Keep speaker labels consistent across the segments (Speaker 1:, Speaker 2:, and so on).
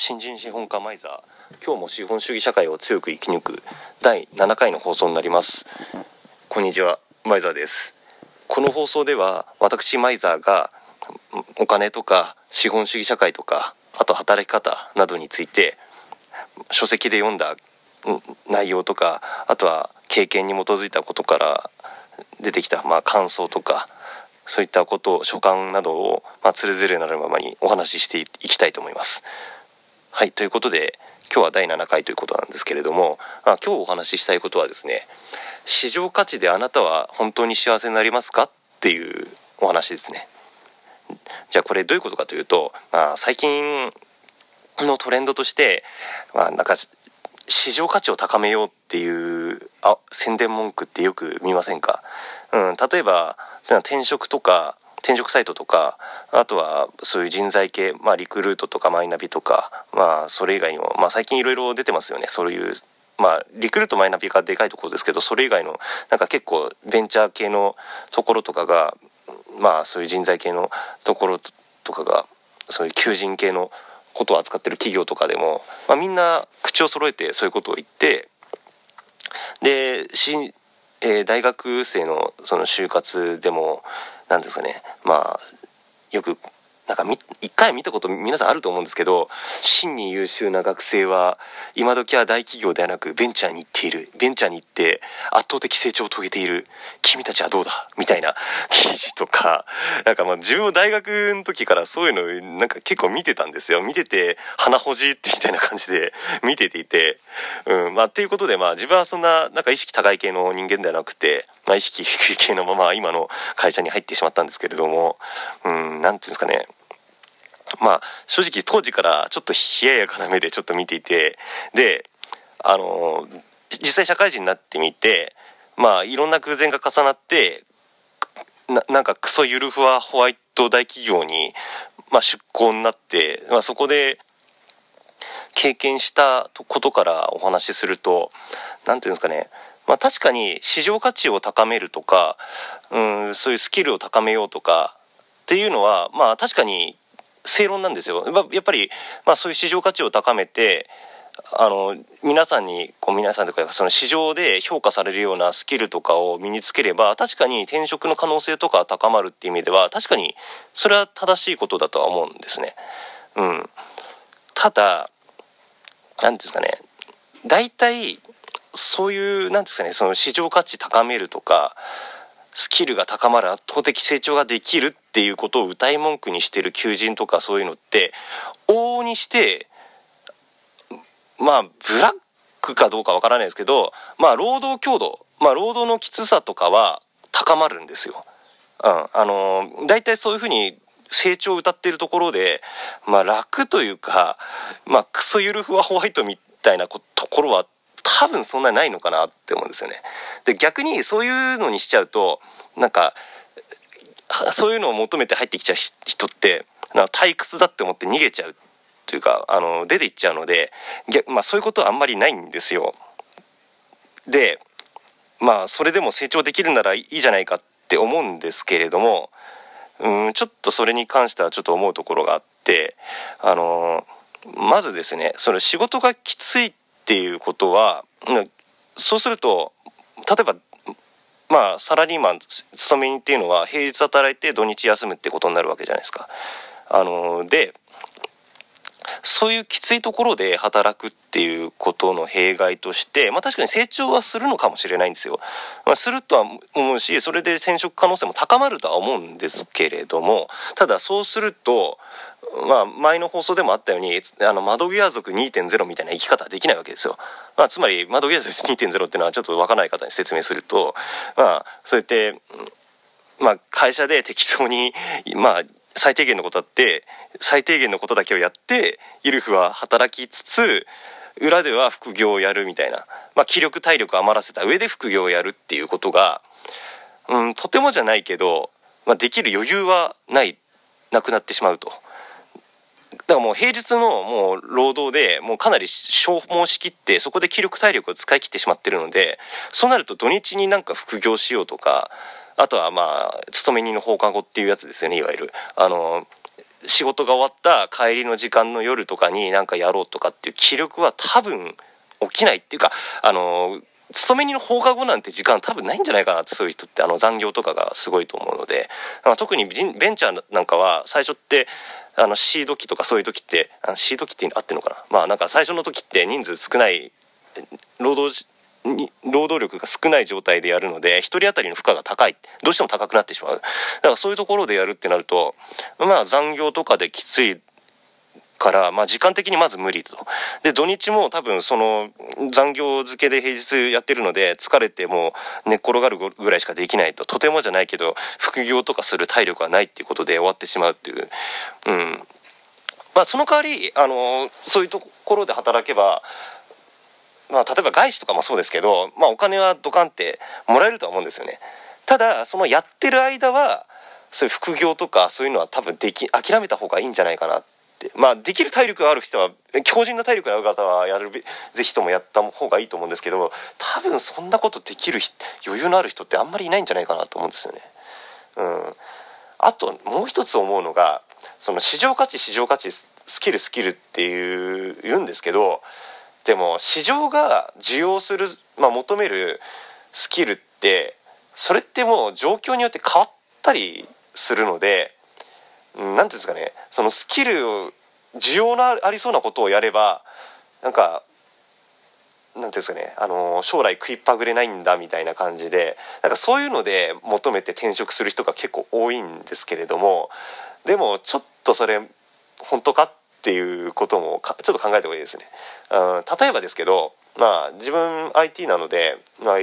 Speaker 1: 新人資本家マイザー今日も資本主義社会を強く生き抜く第7回の放送になります。こんにちはマイザーです。この放送では私マイザーがお金とか資本主義社会とかあと働き方などについて書籍で読んだ内容とかあとは経験に基づいたことから出てきたまあ感想とかそういったこと所感などを、まあ、つれづれなるままにお話ししていきたいと思います。はいということで今日は第7回ということなんですけれども、まあ、今日お話ししたいことはですね市場価値であなたは本当に幸せになりますかっていうお話ですね。じゃあこれどういうことかというと、まあ、最近のトレンドとして、まあ、なんか市場価値を高めようっていうあ宣伝文句ってよく見ませんか、うん、例えば転職とか転職サイトとかあとはそういう人材系、まあ、リクルートとかマイナビとか、まあ、それ以外にも、まあ、最近いろいろ出てますよね。そういう、まあ、リクルートマイナビがでかいところですけどそれ以外のなんか結構ベンチャー系のところとかが、まあ、そういう人材系のところとかがそういう求人系のことを扱ってる企業とかでも、まあ、みんな口を揃えてそういうことを言ってでえー、大学生のその就活でもなんですかね。まあよくなんか一回見たこと皆さんあると思うんですけど真に優秀な学生は今時は大企業ではなくベンチャーに行っている。ベンチャーに行って圧倒的成長を遂げている。君たちはどうだ？みたいな記事とかなんかまあ自分も大学の時からそういうのなんか結構見てたんですよ。見てて鼻ほじってみたいな感じで見てていて。うんまあっていうことでまあ自分はそんななんか意識高い系の人間ではなくてまあ、意識低い系のまま今の会社に入ってしまったんですけれども、うん、なんていうんですかね、まあ正直当時からちょっと冷ややかな目でちょっと見ていてであの実際社会人になってみてまあいろんな偶然が重なってななんかクソゆるふわホワイト大企業に、まあ、出向になって、まあ、そこで経験したことからお話しすると何ていうんですかね。まあ、確かに市場価値を高めるとか、うん、そういうスキルを高めようとかっていうのはまあ確かに正論なんですよ。やっぱり、まあ、そういう市場価値を高めてあの皆さんにこう皆さんとかその市場で評価されるようなスキルとかを身につければ確かに転職の可能性とか高まるっていう意味では確かにそれは正しいことだとは思うんですね。うん、ただ何ですかね。大体そういう何ですかねその市場価値高めるとかスキルが高まる圧倒的成長ができるっていうことを歌い文句にしてる求人とかそういうのって往々にしてまあブラックかどうかわからないですけどまあ労働強度まあ労働のきつさとかは高まるんですよ。うん、あの大体そういうふうに成長を歌ってるところで、まあ、楽というか、まあ、クソゆるふわホワイトみたいなところは多分そんなにないのかなって思うんですよね。で逆にそういうのにしちゃうとなんかそういうのを求めて入ってきちゃう人って退屈だって思って逃げちゃうというかあの出ていっちゃうので、まあ、そういうことはあんまりないんですよ。でまあそれでも成長できるならいいじゃないかって思うんですけれどもうんちょっとそれに関してはちょっと思うところがあってあのまずですねその仕事がきついっっていうことはそうすると例えばまあサラリーマン勤め人っていうのは平日働いて土日休むってことになるわけじゃないですか。あのでそういうきついところで働くっていうことの弊害として、まあ、確かに成長はするのかもしれないんですよ。まあ、するとは思うしそれで転職可能性も高まるとは思うんですけれどもただそうするとまあ、前の放送でもあったようにあの窓際族2.0みたいな生き方はできないわけですよ。まあ、つまり窓際族2.0っていうのはちょっと分からない方に説明すると、まあ、そうやって、まあ、会社で適当に、まあ、最低限のことあって最低限のことだけをやってゆるふは働きつつ裏では副業をやるみたいな、まあ、気力体力余らせた上で副業をやるっていうことが、うん、とてもじゃないけど、まあ、できる余裕はないなくなってしまうと。だからもう平日のもう労働でもうかなり消耗しきってそこで気力体力を使い切ってしまってるのでそうなると土日になんか副業しようとかあとはまあ勤め人の放課後っていうやつですよねいわゆる。あの仕事が終わった帰りの時間の夜とかになんかやろうとかっていう気力は多分起きないっていうかあの勤め人の放課後なんて時間多分ないんじゃないかなってそういう人ってあの残業とかがすごいと思うので特にベンチャーなんかは最初ってあのシード機とかそういう時ってあのシード機ってあってんのかな。まあなんか最初の時って人数少ない労働労働力が少ない状態でやるので1人当たりの負荷が高いどうしても高くなってしまうだからそういうところでやるってなるとまあ残業とかできついから、まあ、時間的にまず無理と。で、土日も多分その残業付けで平日やってるので、疲れても寝っ転がるぐらいしかできないと。とてもじゃないけど、副業とかする体力がないっていうことで終わってしまうっていう。うん。まあ、その代わり、あの、そういうところで働けば、まあ、例えば外資とかもそうですけど、まあ、お金はドカンってもらえるとは思うんですよね。ただ、そのやってる間は、そういう副業とかそういうのは多分でき諦めた方がいいんじゃないかなってまあできる体力がある人は強靭な体力がある方はやるぜひともやった方がいいと思うんですけど多分そんなことできる余裕のある人ってあんまりいないんじゃないかなと思うんですよね。うん、あともう一つ思うのがその市場価値市場価値スキルスキルっていう言うんですけどでも市場が需要する、まあ、求めるスキルってそれってもう状況によって変わったりするので何て言うんですかねそのスキルを需要のありそうなことをやればなんかなんていうんですかねあの将来食いっぱぐれないんだみたいな感じでなんかそういうので求めて転職する人が結構多いんですけれどもでもちょっとそれ本当かっっていうこともちょっと考えた方がいいですね。うん、例えばですけど、まあ、自分 IT なので、まあ、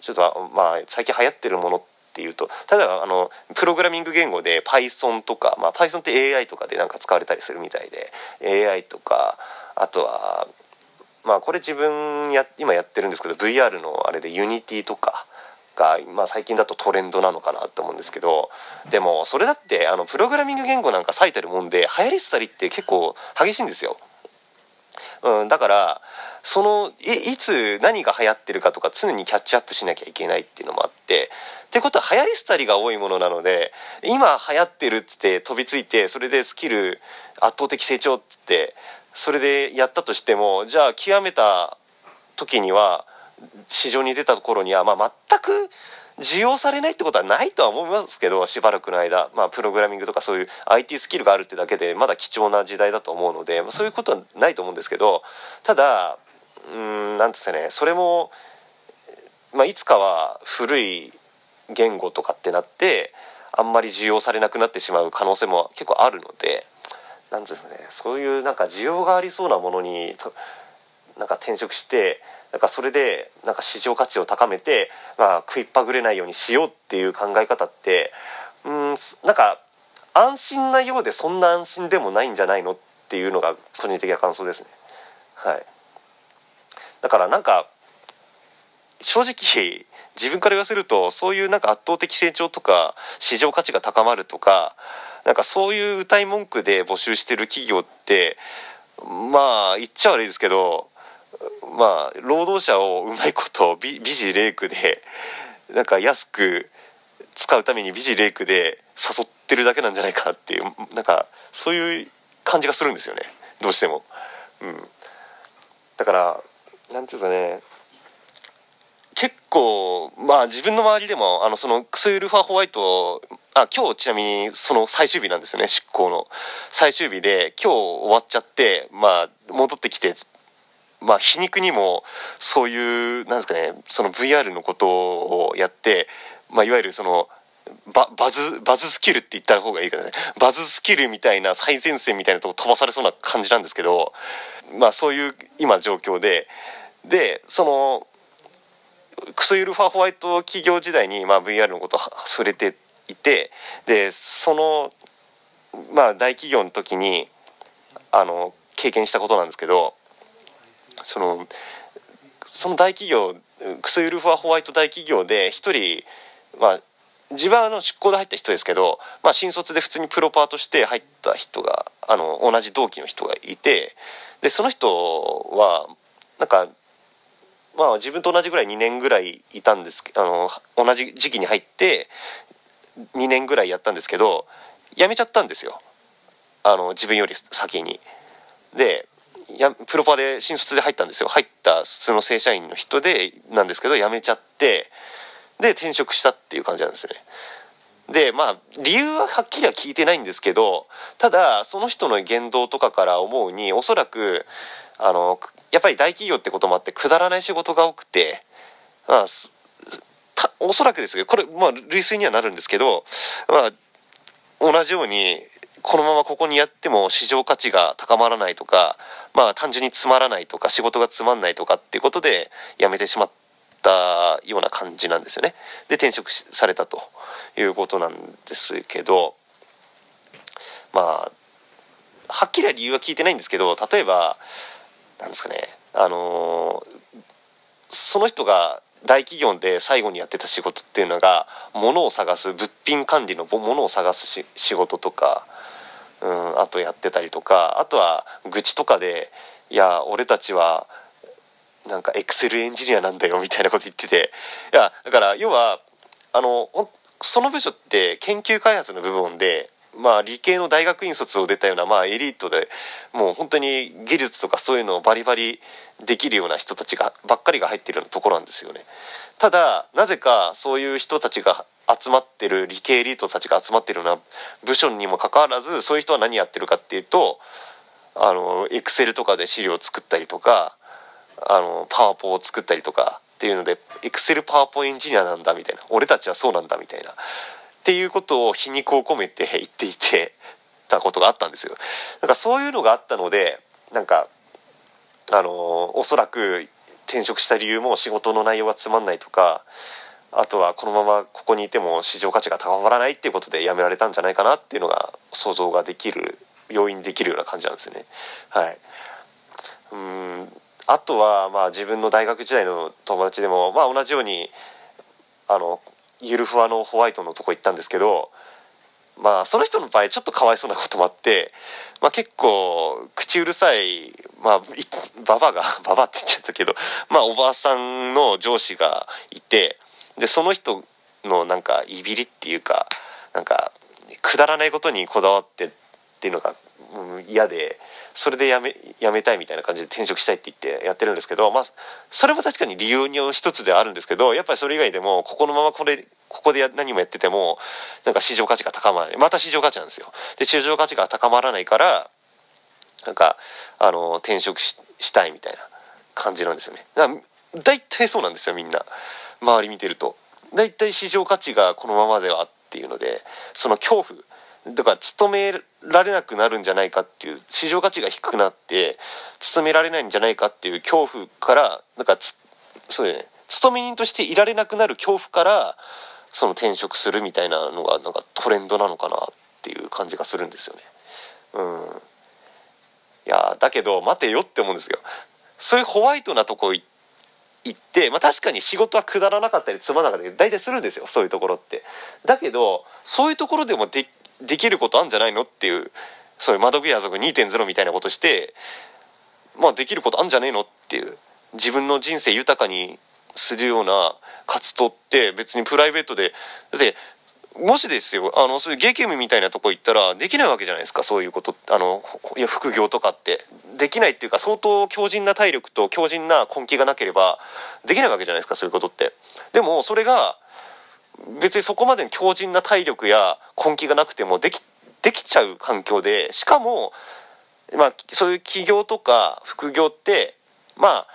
Speaker 1: ちょっとまあ最近流行ってるものっていうと例えばあのプログラミング言語で Python とか、まあ、Python って AI とかでなんか使われたりするみたいで AI とかあとはまあこれ自分や今やってるんですけど VR のあれで Unity とかが、まあ、最近だとトレンドなのかなと思うんですけどでもそれだってあのプログラミング言語なんか割いてるもんで流行り廃りって結構激しいんですよ。うん、だからそのいつ何が流行ってるかとか常にキャッチアップしなきゃいけないっていうのもあってってことは流行り廃りが多いものなので今流行ってるって飛びついてそれでスキル圧倒的成長ってそれでやったとしてもじゃあ極めた時には市場に出た頃には、まあ、全く需要されないってことはないとは思いますけどしばらくの間、まあ、プログラミングとかそういう IT スキルがあるってだけでまだ貴重な時代だと思うので、そういうことはないと思うんですけどただうん何ですかねそれも、まあ、いつかは古い言語とかってなってあんまり需要されなくなってしまう可能性も結構あるので何ですかねそういうなんか需要がありそうなものになんか転職してなんかそれでなんか市場価値を高めて、まあ、食いっぱぐれないようにしようっていう考え方ってうんなんか安心なようでそんな安心でもないんじゃないのっていうのが個人的な感想ですね。はい、だからなんか正直自分から言わせるとそういうなんか圧倒的成長とか市場価値が高まるとかなんかそういう歌い文句で募集してる企業ってまあ言っちゃ悪いですけどまあ労働者をうまいこと美辞麗句でなんか安く使うために美辞麗句で誘ってるだけなんじゃないかっていうなんかそういう感じがするんですよね。どうしても。うん、だからなんていうんですかね。結構まあ自分の周りでもあのそのクスウルファーホワイトあ今日ちなみにその最終日なんですよね出向の。最終日で今日終わっちゃってまあ戻ってきてまあ、皮肉にもそういうなんですかねその VR のことをやって、まあ、いわゆるそのババズバズスキルって言った方がいいかねバズスキルみたいな最前線みたいなとこ飛ばされそうな感じなんですけどまあそういう今状況ででそのクソユルファホワイト企業時代に、まあ、VR のこと触れていてでそのまあ大企業の時にあの経験したことなんですけどそのその大企業クソユルファホワイト大企業で一人まあ自分はの出向で入った人ですけど、まあ、新卒で普通にプロパーとして入った人があの同じ同期の人がいてでその人はなんかまあ自分と同じぐらい2年ぐらいいたんですあの同じ時期に入って2年ぐらいやったんですけど辞めちゃったんですよ。あの自分より先に。でやプロパで新卒で入ったんですよ。入った普通の正社員の人でなんですけど辞めちゃってで転職したっていう感じなんですね。でまあ理由ははっきりは聞いてないんですけどただその人の言動とかから思うにおそらくあのやっぱり大企業ってこともあってくだらない仕事が多くてまあおそらくですけどこれまあ類推にはなるんですけどまあ同じようにこのままここにやっても市場価値が高まらないとかまあ単純につまらないとか仕事がつまんないとかっていうことで辞めてしまったような感じなんですよね。で転職されたということなんですけどまあはっきりは理由は聞いてないんですけど例えばなんですかねあのその人が大企業で最後にやってた仕事っていうのが物を探す物品管理の物を探す仕事とか、うん、あとやってたりとかあとは愚痴とかで「いや俺たちはなんかエクセルエンジニアなんだよ」みたいなこと言ってていやだから要はあのその部署って研究開発の部分でまあ理系の大学院卒を出たようなまあエリートでもう本当に技術とかそういうのをバリバリできるような人たちがばっかりが入ってるようなところなんですよね。ただなぜかそういう人たちが集まってる理系エリートたちが集まってるような部署にもかかわらずそういう人は何やってるかっていうとあのエクセルとかで資料を作ったりとかあのパワポを作ったりとかっていうのでエクセルパワポエンジニアなんだみたいな俺たちはそうなんだみたいなっていうことを皮肉を込めて言っていてたことがあったんですよ。だからそういうのがあったのでなんかあのおそらく転職した理由も仕事の内容がつまんないとかあとはこのままここにいても市場価値が高まらないっていうことで辞められたんじゃないかなっていうのが想像ができる要因できるような感じなんですね。はい、うんあとはまあ自分の大学時代の友達でもまあ同じようにあのゆるふわのホワイトのとこ行ったんですけどまあその人の場合ちょっとかわいそうなこともあって、まあ、結構口うるさいまあババが ババって言っちゃったけどまあおばあさんの上司がいてでその人のなんかいびりっていうかなんかくだらないことにこだわってっていうのが嫌でそれでやめやめたいみたいな感じで転職したいって言ってやってるんですけど、まあ、それも確かに理由の一つではあるんですけどやっぱりそれ以外でもここのままこれここで何もやっててもなんか市場価値が高まらないまた市場価値なんですよ。で市場価値が高まらないからなんかあの転職したいみたいな感じなんですよね。だから大体そうなんですよみんな周り見てると。大体市場価値がこのままではっていうのでその恐怖だから勤められなくなるんじゃないかっていう市場価値が低くなって勤められないんじゃないかっていう恐怖からなんかそうね勤め人としていられなくなる恐怖からその転職するみたいなのがなんかトレンドなのかなっていう感じがするんですよね。うん、いやだけど待てよって思うんですよ。そういうホワイトなとこ行って、まあ、確かに仕事はくだらなかったりつまらなかったり大体するんですよそういうところって。だけどそういうところでもでできることあんじゃないのっていうそういう窓口家族2.0みたいなことしてまあできることあんじゃねえのっていう自分の人生豊かにするような活動って別にプライベートでだってもしですよあのそういうゲームみたいなとこ行ったらできないわけじゃないですかそういうことあのいや副業とかって。できないっていうか相当強靭な体力と強靭な根気がなければできないわけじゃないですかそういうことって。でもそれが別にそこまでの強靭な体力や根気がなくてもできできちゃう環境でしかも、まあ、そういう起業とか副業ってまあ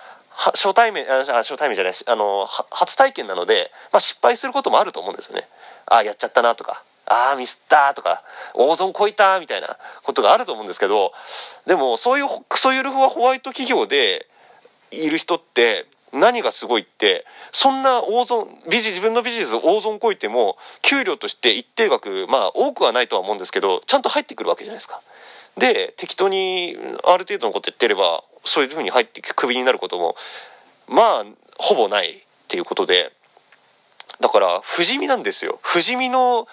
Speaker 1: 初対面あ初対面じゃないあの初体験なので、まあ、失敗することもあると思うんですよね。ああやっちゃったなとかああミスったとか大損こいたみたいなことがあると思うんですけどでもそういうクソゆるふわホワイト企業でいる人って何がすごいってそんな大損ビジ自分のビジネス大損こいても給料として一定額まあ多くはないとは思うんですけどちゃんと入ってくるわけじゃないですか。で適当にある程度のこと言ってればそういうふうに入ってクビになることもまあほぼないっていうことでだから不死身なんですよ不死身の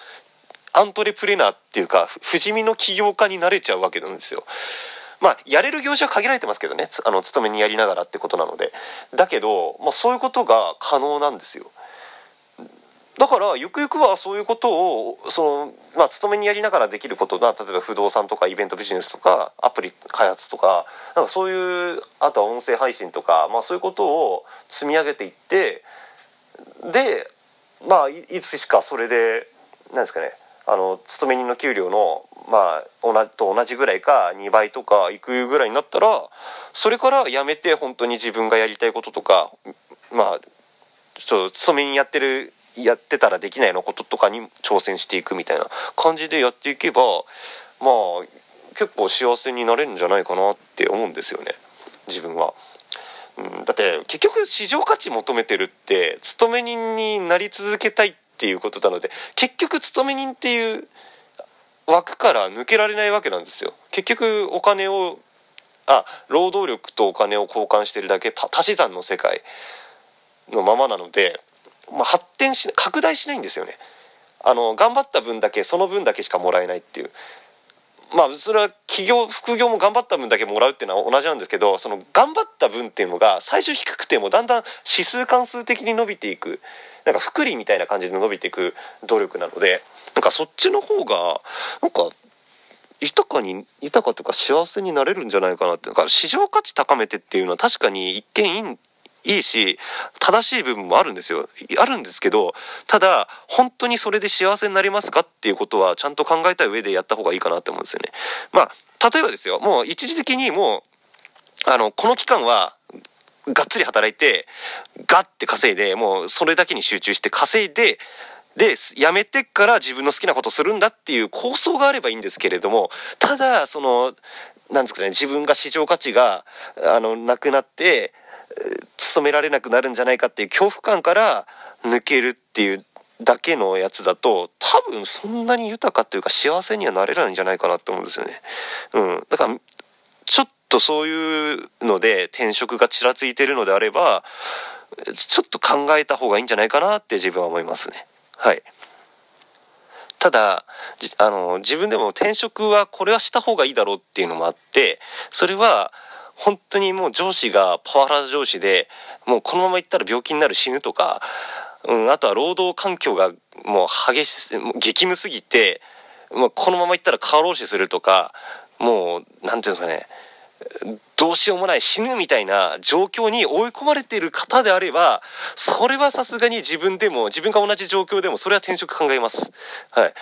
Speaker 1: アントレプレナーっていうか不死身の起業家になれちゃうわけなんですよ。まあやれる業種は限られてますけどねあの勤めにやりながらってことなので。だけど、まあ、そういうことが可能なんですよ。だからゆくゆくはそういうことをその、まあ、勤めにやりながらできることが例えば不動産とかイベントビジネスとかアプリ開発とかなんかそういうあとは音声配信とか、まあ、そういうことを積み上げていってでまあいつしかそれで何ですかねあの勤め人の給料のまあ同と同じぐらいか2倍とかいくぐらいになったらそれから辞めて本当に自分がやりたいこととかまあちょっと勤めにやってるやってたらできないのこととかに挑戦していくみたいな感じでやっていけばまあ結構幸せになれるんじゃないかなって思うんですよね自分は。うん、だって結局市場価値求めてるって勤め人になり続けたいってっていうことなので結局勤め人っていう枠から抜けられないわけなんですよ。結局お金をあ労働力とお金を交換してるだけ足し算の世界のままなので、まあ、発展し拡大しないんですよね。あの頑張った分だけその分だけしかもらえないっていう。まあそれは企業副業も頑張った分だけもらうっていうのは同じなんですけどその頑張った分っていうのが最初低くてもだんだん指数関数的に伸びていくなんか福利みたいな感じで伸びていく努力なのでなんかそっちの方がなんか豊かに豊かというか幸せになれるんじゃないかなってだから市場価値高めてっていうのは確かに一見いいんいいし正しい部分もあるんですよ。あるんですけどただ本当にそれで幸せになりますかっていうことはちゃんと考えた上でやった方がいいかなって思うんですよね。まあ例えばですよ。もう一時的にもうあのこの期間はがっつり働いてガッて稼いでもうそれだけに集中して稼いでで辞めてから自分の好きなことするんだっていう構想があればいいんですけれどもただそのなんですかね自分が市場価値があのなくなって勤められなくなるんじゃないかっていう恐怖感から抜けるっていうだけのやつだと多分そんなに豊かっていうか幸せにはなれないんじゃないかなって思うんですよね。うん、だからちょっとそういうので転職がちらついてるのであればちょっと考えた方がいいんじゃないかなって自分は思いますね。はい。ただあの自分でも転職はこれはした方がいいだろうっていうのもあってそれは本当にもう上司がパワハラ上司でもうこのまま行ったら病気になる死ぬとか、うん、あとは労働環境がもう激し激務すぎて、もうこのまま行ったら過労死するとかもう何ていうんですかねどうしようもない死ぬみたいな状況に追い込まれている方であればそれはさすがに自分でも自分が同じ状況でもそれは転職考えます。はい。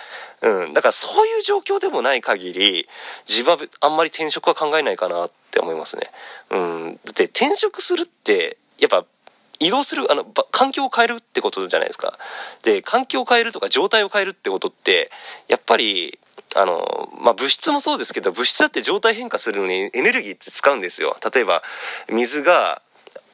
Speaker 1: うん。だからそういう状況でもない限り自分はあんまり転職は考えないかなって思いますね。うん。だって転職するってやっぱ移動するあの環境を変えるってことじゃないですか。で環境を変えるとか状態を変えるってことってやっぱりあの、まあ、物質もそうですけど、物質だって状態変化するのにエネルギーって使うんですよ。例えば、水が、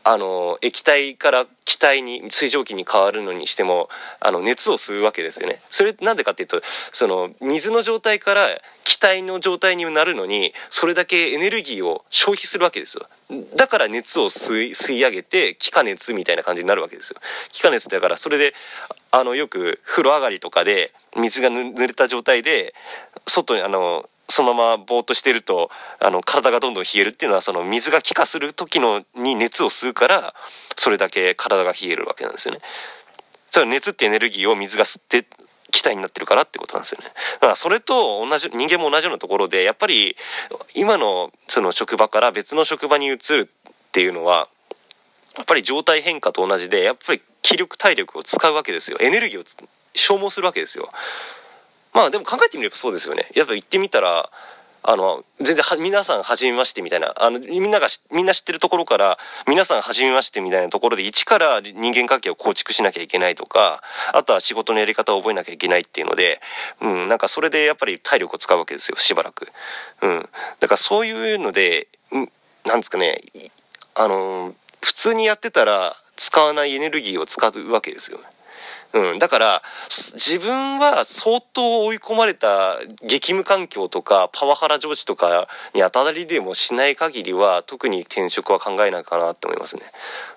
Speaker 1: あの、液体から気体に、水蒸気に変わるのにしても、あの、熱を吸うわけですよね。それなんでかっていうと、その、水の状態から気体の状態になるのに、それだけエネルギーを消費するわけですよ。だから熱を吸い吸い上げて気化熱みたいな感じになるわけですよ気化熱だからそれであのよく風呂上がりとかで水が濡れた状態で外にあのそのままぼーっとしてるとあの体がどんどん冷えるっていうのはその水が気化する時のに熱を吸うからそれだけ体が冷えるわけなんですよね。それ熱ってエネルギーを水が吸って気体になってるからってことなんですよね。だからそれと同じ人間も同じようなところでやっぱり今のその職場から別の職場に移るっていうのはやっぱり状態変化と同じでやっぱり気力体力を使うわけですよエネルギーを消耗するわけですよ。まあでも考えてみればそうですよね。やっぱ行ってみたらあの全然皆さん初めましてみたいなあのみんながみんな知ってるところから皆さん初めましてみたいなところで一から人間関係を構築しなきゃいけないとかあとは仕事のやり方を覚えなきゃいけないっていうので、うん、なんかそれでやっぱり体力を使うわけですよしばらく、うん、だからそういうので、うん、なんですかねあの普通にやってたら使わないエネルギーを使うわけですようん、だから自分は相当追い込まれた激務環境とかパワハラ上司とかに当たりでもしない限りは特に転職は考えないかなって思いますね。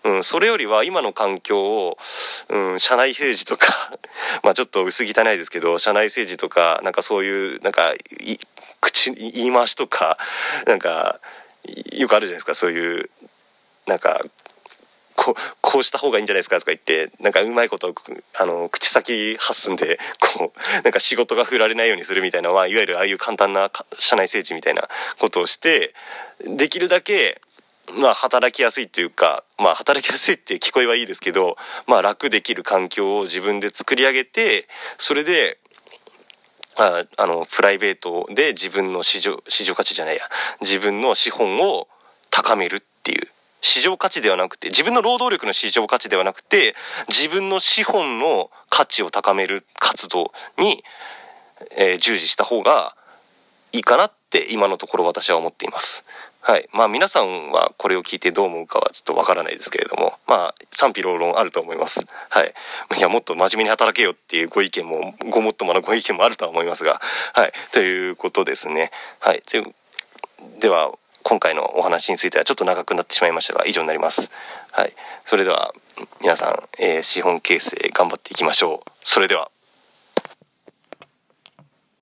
Speaker 1: うん、それよりは今の環境を、うん、社内政治とか まあちょっと薄汚いですけど社内政治とかなんかそういうなんか口言い回しとかなんかよくあるじゃないですか。そういうなんかこうこうした方がいいんじゃないですかとか言ってなんかうまいことあの口先発すんでこうなんか仕事が振られないようにするみたいな、まあ、いわゆるああいう簡単な社内政治みたいなことをしてできるだけまあ、働きやすいというか、まあ、働きやすいって聞こえはいいですけど、まあ、楽できる環境を自分で作り上げてそれでああのプライベートで自分の市場市場価値じゃないや自分の資本を高めるっていう。市場価値ではなくて自分の労働力の市場価値ではなくて自分の資本の価値を高める活動に、えー、従事した方がいいかなって今のところ私は思っています。はい。まあ皆さんはこれを聞いてどう思うかはちょっとわからないですけれども、まあ賛否両論あると思います。はい。いや、もっと真面目に働けよっていうご意見も、ごもっともなご意見もあるとは思いますが、はい。ということですね。はい。では、今回のお話についてはちょっと長くなってしまいましたが、以上になります。はい。それでは、皆さん、えー、資本形成頑張っていきましょう。それでは。